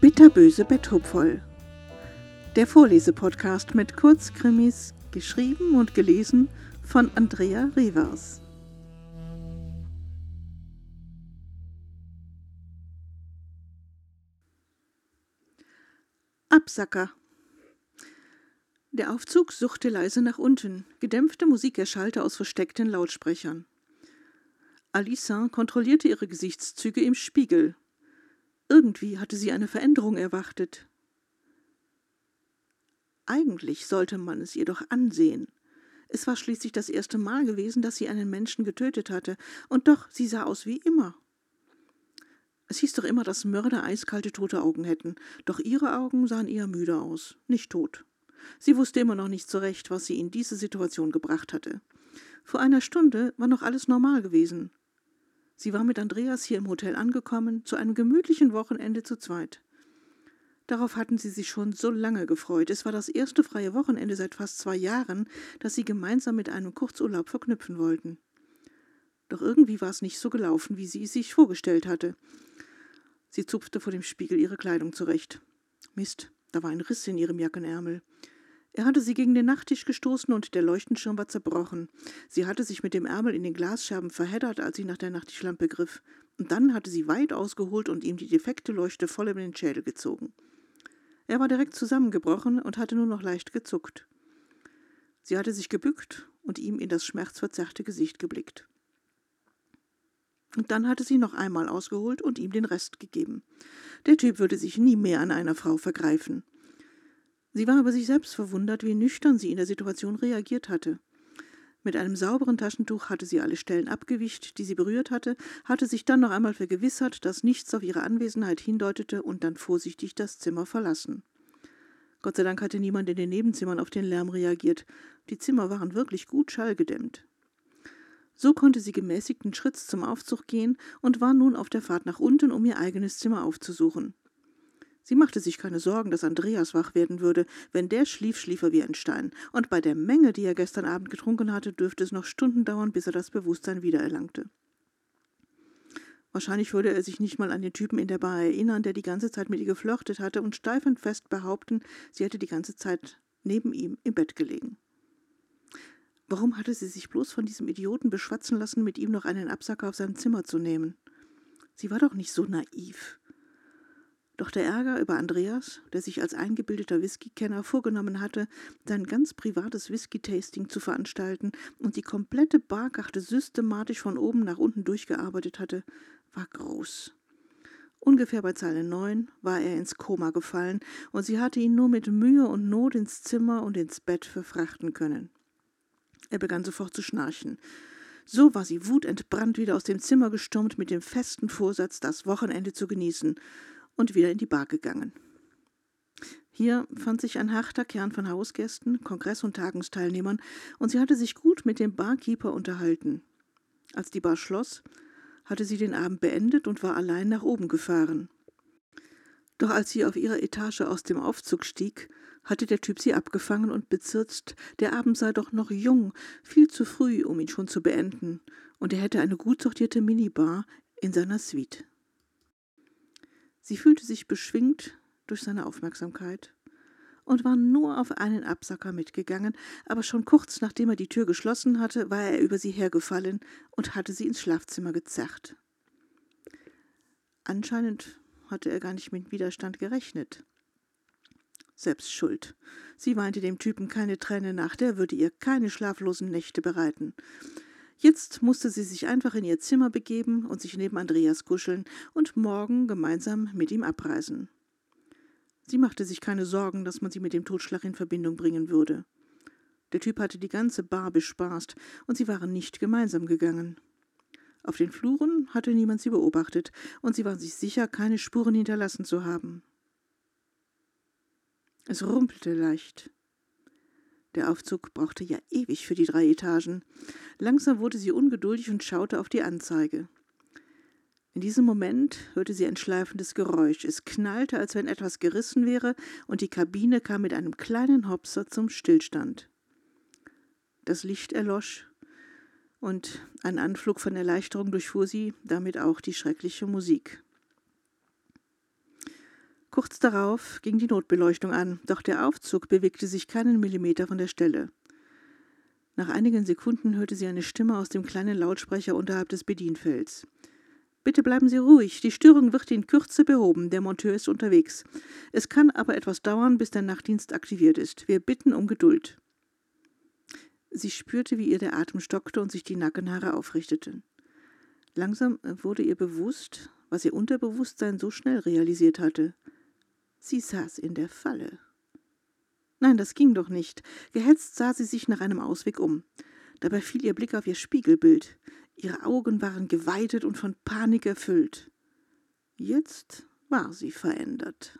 Bitterböse Betthupfoll. Der Vorlesepodcast mit Kurzkrimis, geschrieben und gelesen von Andrea Revers. Absacker. Der Aufzug suchte leise nach unten. Gedämpfte Musik erschallte aus versteckten Lautsprechern. Alissa kontrollierte ihre Gesichtszüge im Spiegel. Irgendwie hatte sie eine Veränderung erwartet. Eigentlich sollte man es ihr doch ansehen. Es war schließlich das erste Mal gewesen, dass sie einen Menschen getötet hatte, und doch sie sah aus wie immer. Es hieß doch immer, dass Mörder eiskalte tote Augen hätten, doch ihre Augen sahen eher müde aus, nicht tot. Sie wusste immer noch nicht so recht, was sie in diese Situation gebracht hatte. Vor einer Stunde war noch alles normal gewesen. Sie war mit Andreas hier im Hotel angekommen, zu einem gemütlichen Wochenende zu zweit. Darauf hatten sie sich schon so lange gefreut. Es war das erste freie Wochenende seit fast zwei Jahren, das sie gemeinsam mit einem Kurzurlaub verknüpfen wollten. Doch irgendwie war es nicht so gelaufen, wie sie es sich vorgestellt hatte. Sie zupfte vor dem Spiegel ihre Kleidung zurecht. Mist, da war ein Riss in ihrem Jackenärmel. Er hatte sie gegen den Nachttisch gestoßen und der Leuchtenschirm war zerbrochen. Sie hatte sich mit dem Ärmel in den Glasscherben verheddert, als sie nach der Nachttischlampe griff. Und dann hatte sie weit ausgeholt und ihm die defekte Leuchte voll in den Schädel gezogen. Er war direkt zusammengebrochen und hatte nur noch leicht gezuckt. Sie hatte sich gebückt und ihm in das schmerzverzerrte Gesicht geblickt. Und dann hatte sie noch einmal ausgeholt und ihm den Rest gegeben. Der Typ würde sich nie mehr an einer Frau vergreifen. Sie war über sich selbst verwundert, wie nüchtern sie in der Situation reagiert hatte. Mit einem sauberen Taschentuch hatte sie alle Stellen abgewischt, die sie berührt hatte, hatte sich dann noch einmal vergewissert, dass nichts auf ihre Anwesenheit hindeutete und dann vorsichtig das Zimmer verlassen. Gott sei Dank hatte niemand in den Nebenzimmern auf den Lärm reagiert. Die Zimmer waren wirklich gut schallgedämmt. So konnte sie gemäßigten Schritts zum Aufzug gehen und war nun auf der Fahrt nach unten, um ihr eigenes Zimmer aufzusuchen. Sie machte sich keine Sorgen, dass Andreas wach werden würde. Wenn der schlief, schlief er wie ein Stein. Und bei der Menge, die er gestern Abend getrunken hatte, dürfte es noch Stunden dauern, bis er das Bewusstsein wiedererlangte. Wahrscheinlich würde er sich nicht mal an den Typen in der Bar erinnern, der die ganze Zeit mit ihr geflirtet hatte und steif und fest behaupten, sie hätte die ganze Zeit neben ihm im Bett gelegen. Warum hatte sie sich bloß von diesem Idioten beschwatzen lassen, mit ihm noch einen Absacker auf sein Zimmer zu nehmen? Sie war doch nicht so naiv. Doch der Ärger über Andreas, der sich als eingebildeter Whisky-Kenner vorgenommen hatte, sein ganz privates Whisky-Tasting zu veranstalten und die komplette Barkarte systematisch von oben nach unten durchgearbeitet hatte, war groß. Ungefähr bei Zeile 9 war er ins Koma gefallen und sie hatte ihn nur mit Mühe und Not ins Zimmer und ins Bett verfrachten können. Er begann sofort zu schnarchen. So war sie wutentbrannt wieder aus dem Zimmer gestürmt mit dem festen Vorsatz, das Wochenende zu genießen und wieder in die Bar gegangen. Hier fand sich ein harter Kern von Hausgästen, Kongress- und Tagungsteilnehmern, und sie hatte sich gut mit dem Barkeeper unterhalten. Als die Bar schloss, hatte sie den Abend beendet und war allein nach oben gefahren. Doch als sie auf ihrer Etage aus dem Aufzug stieg, hatte der Typ sie abgefangen und bezirzt, der Abend sei doch noch jung, viel zu früh, um ihn schon zu beenden, und er hätte eine gut sortierte Minibar in seiner Suite. Sie fühlte sich beschwingt durch seine Aufmerksamkeit und war nur auf einen Absacker mitgegangen, aber schon kurz nachdem er die Tür geschlossen hatte, war er über sie hergefallen und hatte sie ins Schlafzimmer gezerrt. Anscheinend hatte er gar nicht mit Widerstand gerechnet. Selbst schuld. Sie weinte dem Typen keine Träne nach, der würde ihr keine schlaflosen Nächte bereiten. Jetzt musste sie sich einfach in ihr Zimmer begeben und sich neben Andreas kuscheln und morgen gemeinsam mit ihm abreisen. Sie machte sich keine Sorgen, dass man sie mit dem Totschlag in Verbindung bringen würde. Der Typ hatte die ganze Bar bespaßt und sie waren nicht gemeinsam gegangen. Auf den Fluren hatte niemand sie beobachtet und sie war sich sicher, keine Spuren hinterlassen zu haben. Es rumpelte leicht. Der Aufzug brauchte ja ewig für die drei Etagen. Langsam wurde sie ungeduldig und schaute auf die Anzeige. In diesem Moment hörte sie ein schleifendes Geräusch. Es knallte, als wenn etwas gerissen wäre, und die Kabine kam mit einem kleinen Hopser zum Stillstand. Das Licht erlosch, Und ein Anflug von Erleichterung durchfuhr sie, damit auch die schreckliche Musik. Kurz darauf ging die Notbeleuchtung an, doch der Aufzug bewegte sich keinen Millimeter von der Stelle. Nach einigen Sekunden hörte sie eine Stimme aus dem kleinen Lautsprecher unterhalb des Bedienfelds. Bitte bleiben Sie ruhig, die Störung wird in Kürze behoben, der Monteur ist unterwegs. Es kann aber etwas dauern, bis der Nachtdienst aktiviert ist. Wir bitten um Geduld. Sie spürte, wie ihr der Atem stockte und sich die Nackenhaare aufrichteten. Langsam wurde ihr bewusst, was ihr Unterbewusstsein so schnell realisiert hatte. Sie saß in der Falle. Nein, das ging doch nicht. Gehetzt sah sie sich nach einem Ausweg um. Dabei fiel ihr Blick auf ihr Spiegelbild. Ihre Augen waren geweitet und von Panik erfüllt. Jetzt war sie verändert.